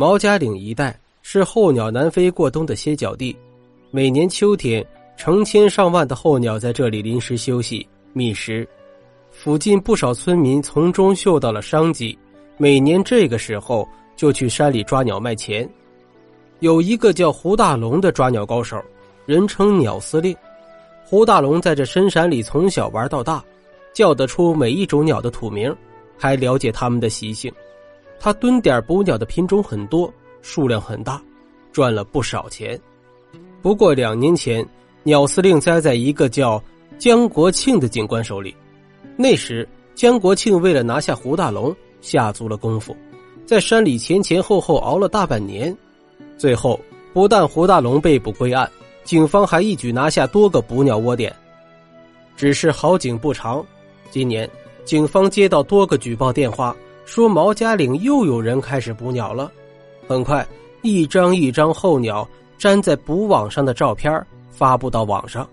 毛家岭一带是候鸟南飞过冬的歇脚地，每年秋天，成千上万的候鸟在这里临时休息觅食。附近不少村民从中嗅到了商机，每年这个时候就去山里抓鸟卖钱。有一个叫胡大龙的抓鸟高手，人称鸟司令。胡大龙在这深山里从小玩到大，叫得出每一种鸟的土名，还了解它们的习性。他蹲点捕鸟的品种很多，数量很大，赚了不少钱。不过两年前，鸟司令栽在一个叫江国庆的警官手里。那时，江国庆为了拿下胡大龙，下足了功夫，在山里前前后后熬了大半年。最后，不但胡大龙被捕归案，警方还一举拿下多个捕鸟窝点。只是好景不长，今年警方接到多个举报电话，说毛家岭又有人开始捕鸟了。很快，一张一张候鸟粘在捕网上的照片发布到网上，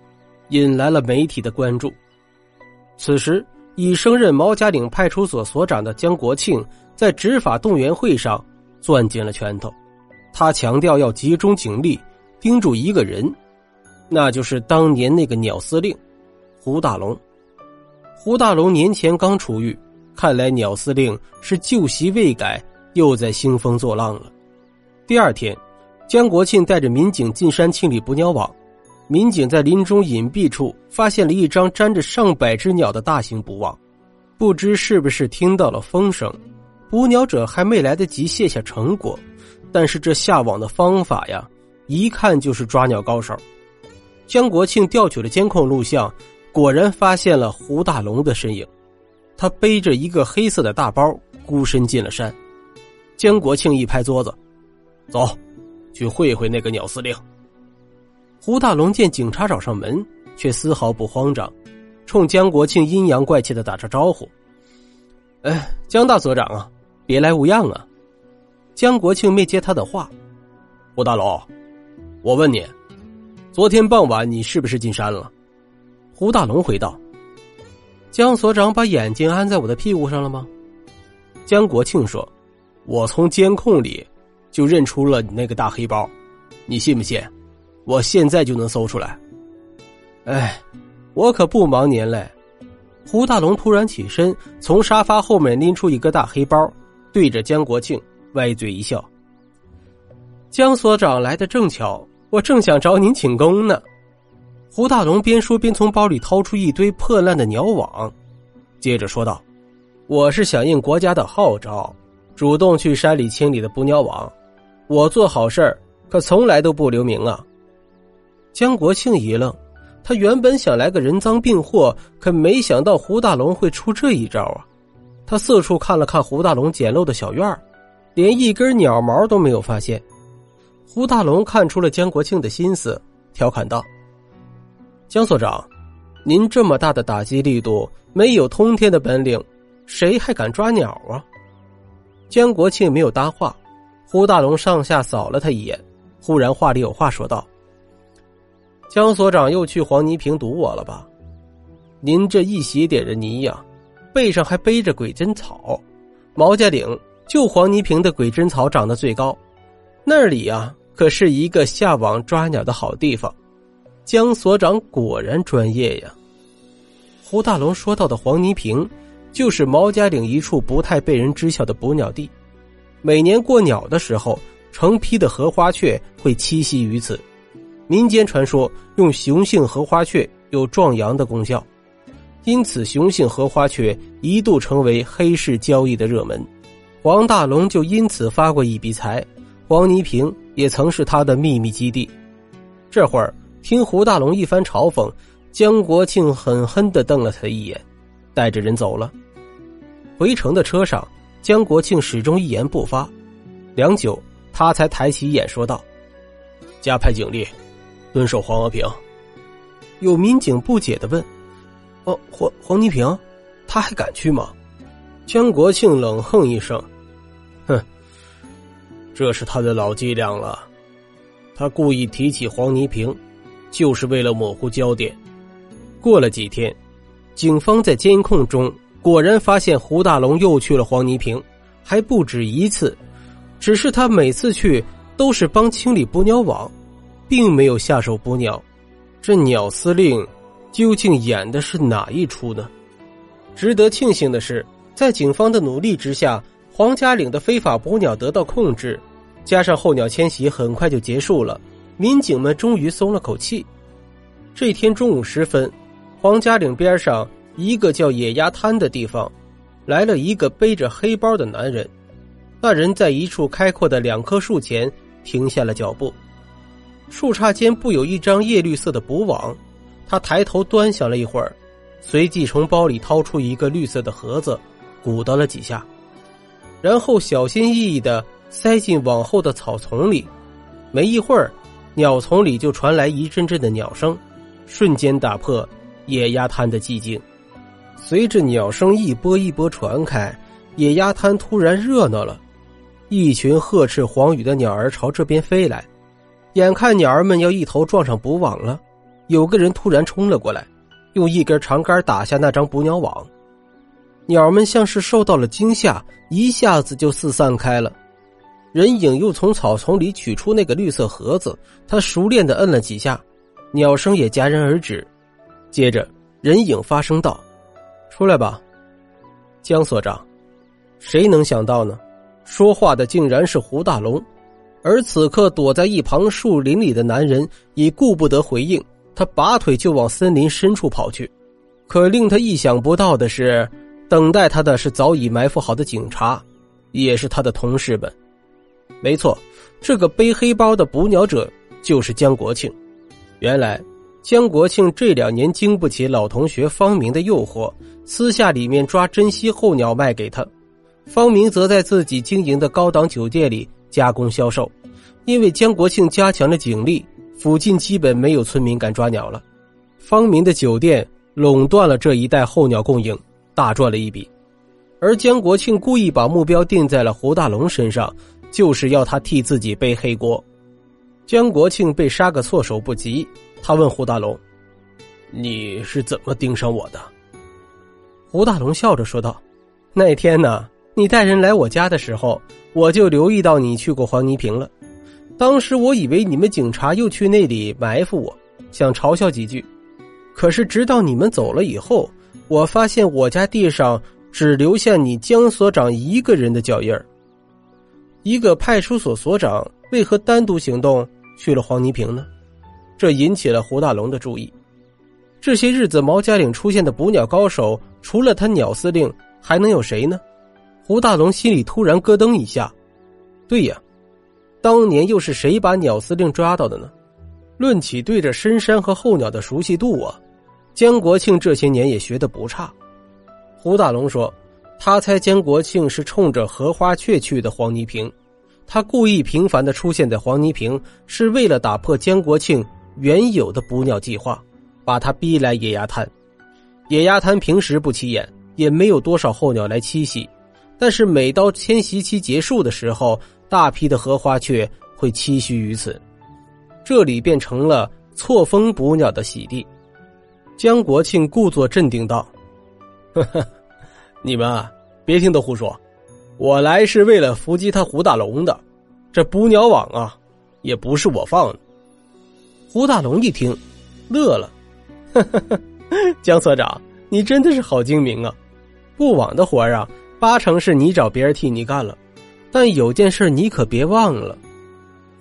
引来了媒体的关注。此时，已升任毛家岭派出所所长的江国庆在执法动员会上攥紧了拳头。他强调要集中警力盯住一个人，那就是当年那个鸟司令胡大龙。胡大龙年前刚出狱，看来鸟司令是旧习未改，又在兴风作浪了。第二天，江国庆带着民警进山清理捕鸟网，民警在林中隐蔽处发现了一张粘着上百只鸟的大型捕网，不知是不是听到了风声，捕鸟者还没来得及卸下成果。但是这下网的方法呀，一看就是抓鸟高手。江国庆调取了监控录像，果然发现了胡大龙的身影。他背着一个黑色的大包，孤身进了山。江国庆一拍桌子：“走，去会会那个鸟司令。”胡大龙见警察找上门，却丝毫不慌张，冲江国庆阴阳怪气的打着招呼：“哎，江大所长啊，别来无恙啊。”江国庆没接他的话，胡大龙，我问你，昨天傍晚你是不是进山了？胡大龙回道：“江所长把眼睛安在我的屁股上了吗？”江国庆说：“我从监控里就认出了你那个大黑包，你信不信？我现在就能搜出来。”哎，我可不忙您嘞。胡大龙突然起身，从沙发后面拎出一个大黑包，对着江国庆。歪嘴一笑，江所长来的正巧，我正想找您请功呢。胡大龙边说边从包里掏出一堆破烂的鸟网，接着说道：“我是响应国家的号召，主动去山里清理的捕鸟网。我做好事可从来都不留名啊。”江国庆一愣，他原本想来个人赃并获，可没想到胡大龙会出这一招啊！他四处看了看胡大龙简陋的小院。连一根鸟毛都没有发现，胡大龙看出了江国庆的心思，调侃道：“江所长，您这么大的打击力度，没有通天的本领，谁还敢抓鸟啊？”江国庆没有搭话，胡大龙上下扫了他一眼，忽然话里有话说道：“江所长又去黄泥坪堵我了吧？您这一鞋点的泥呀，背上还背着鬼针草，毛家岭。”就黄泥坪的鬼针草长得最高，那里啊可是一个下网抓鸟的好地方。江所长果然专业呀。胡大龙说到的黄泥坪，就是毛家岭一处不太被人知晓的捕鸟地。每年过鸟的时候，成批的荷花雀会栖息于此。民间传说用雄性荷花雀有壮阳的功效，因此雄性荷花雀一度成为黑市交易的热门。黄大龙就因此发过一笔财，黄泥坪也曾是他的秘密基地。这会儿听胡大龙一番嘲讽，江国庆狠狠的瞪了他一眼，带着人走了。回城的车上，江国庆始终一言不发，良久，他才抬起眼说道：“加派警力，蹲守黄和平。”有民警不解的问：“哦，黄黄泥坪，他还敢去吗？”江国庆冷哼一声。哼，这是他的老伎俩了。他故意提起黄泥坪，就是为了模糊焦点。过了几天，警方在监控中果然发现胡大龙又去了黄泥坪，还不止一次。只是他每次去都是帮清理捕鸟网，并没有下手捕鸟。这鸟司令究竟演的是哪一出呢？值得庆幸的是，在警方的努力之下，黄家岭的非法捕鸟得到控制，加上候鸟迁徙很快就结束了，民警们终于松了口气。这天中午时分，黄家岭边上一个叫野鸭滩的地方，来了一个背着黑包的男人。那人在一处开阔的两棵树前停下了脚步。树杈间布有一张叶绿色的捕网，他抬头端详了一会儿，随即从包里掏出一个绿色的盒子，鼓捣了几下，然后小心翼翼的塞进网后的草丛里。没一会儿，鸟丛里就传来一阵阵的鸟声，瞬间打破野鸭滩的寂静。随着鸟声一波一波传开，野鸭滩突然热闹了，一群鹤翅黄羽的鸟儿朝这边飞来。眼看鸟儿们要一头撞上捕网了，有个人突然冲了过来，用一根长杆打下那张捕鸟网。鸟们像是受到了惊吓，一下子就四散开了。人影又从草丛里取出那个绿色盒子，他熟练的摁了几下，鸟声也戛然而止。接着，人影发声道：“出来吧，江所长。”谁能想到呢？说话的竟然是胡大龙。而此刻躲在一旁树林里的男人已顾不得回应，他拔腿就往森林深处跑去。可令他意想不到的是，等待他的是早已埋伏好的警察，也是他的同事们。没错，这个背黑包的捕鸟者就是江国庆。原来，江国庆这两年经不起老同学方明的诱惑，私下里面抓珍稀候鸟卖给他，方明则在自己经营的高档酒店里。加工销售，因为江国庆加强了警力，附近基本没有村民敢抓鸟了。方明的酒店垄断了这一带候鸟供应，大赚了一笔。而江国庆故意把目标定在了胡大龙身上，就是要他替自己背黑锅。江国庆被杀个措手不及，他问胡大龙：“你是怎么盯上我的？”胡大龙笑着说道：“那天呢，你带人来我家的时候。”我就留意到你去过黄泥坪了，当时我以为你们警察又去那里埋伏我，想嘲笑几句。可是直到你们走了以后，我发现我家地上只留下你江所长一个人的脚印儿。一个派出所所长为何单独行动去了黄泥坪呢？这引起了胡大龙的注意。这些日子毛家岭出现的捕鸟高手，除了他鸟司令，还能有谁呢？胡大龙心里突然咯噔一下，对呀，当年又是谁把鸟司令抓到的呢？论起对着深山和候鸟的熟悉度啊，江国庆这些年也学的不差。胡大龙说，他猜江国庆是冲着荷花雀去的黄泥坪，他故意频繁的出现在黄泥坪，是为了打破江国庆原有的捕鸟计划，把他逼来野鸭滩。野鸭滩平时不起眼，也没有多少候鸟来栖息。但是每到迁徙期结束的时候，大批的荷花雀会栖息于此，这里变成了错峰捕鸟的喜地。江国庆故作镇定道：“呵呵，你们啊别听他胡说，我来是为了伏击他胡大龙的。这捕鸟网啊，也不是我放的。”胡大龙一听，乐了：“呵呵呵，江所长，你真的是好精明啊！布网的活啊！”八成是你找别人替你干了，但有件事你可别忘了。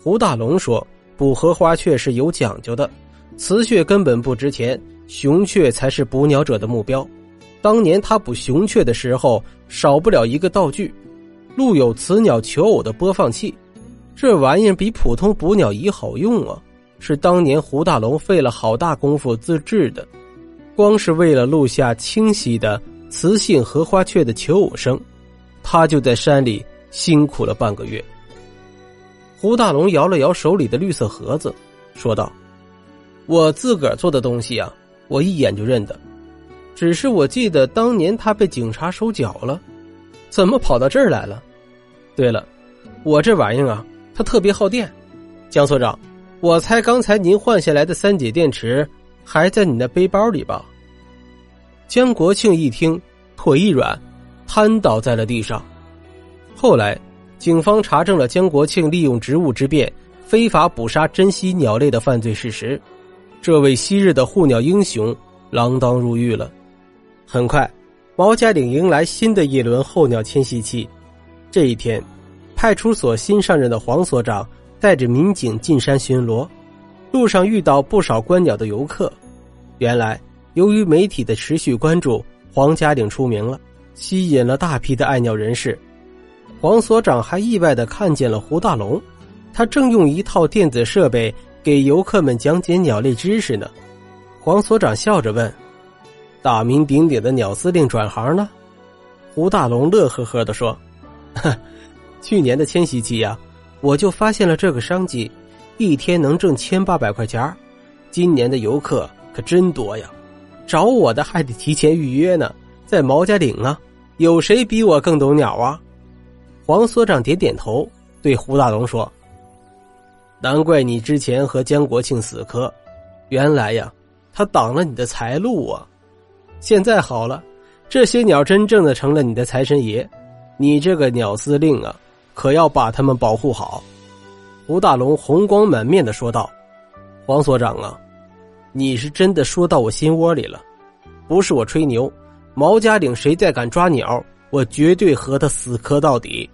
胡大龙说：“捕荷花雀是有讲究的，雌雀根本不值钱，雄雀才是捕鸟者的目标。当年他捕雄雀的时候，少不了一个道具，录有雌鸟求偶的播放器。这玩意儿比普通捕鸟仪好用啊，是当年胡大龙费了好大功夫自制的，光是为了录下清晰的。”雌性荷花雀的求偶声，他就在山里辛苦了半个月。胡大龙摇了摇手里的绿色盒子，说道：“我自个儿做的东西啊，我一眼就认得。只是我记得当年他被警察收缴了，怎么跑到这儿来了？对了，我这玩意儿啊，它特别耗电。江所长，我猜刚才您换下来的三节电池还在你那背包里吧？”江国庆一听，腿一软，瘫倒在了地上。后来，警方查证了江国庆利用职务之便非法捕杀珍稀鸟类的犯罪事实，这位昔日的护鸟英雄锒铛入狱了。很快，毛家岭迎来新的一轮候鸟迁徙期。这一天，派出所新上任的黄所长带着民警进山巡逻，路上遇到不少观鸟的游客。原来，由于媒体的持续关注，黄家岭出名了，吸引了大批的爱鸟人士。黄所长还意外的看见了胡大龙，他正用一套电子设备给游客们讲解鸟类知识呢。黄所长笑着问：“大名鼎鼎的鸟司令转行呢？”胡大龙乐呵呵的说：“ 去年的迁徙期呀，我就发现了这个商机，一天能挣千八百块钱今年的游客可真多呀，找我的还得提前预约呢。在毛家岭啊，有谁比我更懂鸟啊？”黄所长点点头，对胡大龙说：“难怪你之前和江国庆死磕，原来呀，他挡了你的财路啊！现在好了，这些鸟真正的成了你的财神爷，你这个鸟司令啊，可要把他们保护好。”胡大龙红光满面的说道：“黄所长啊，你是真的说到我心窝里了，不是我吹牛，毛家岭谁再敢抓鸟，我绝对和他死磕到底。”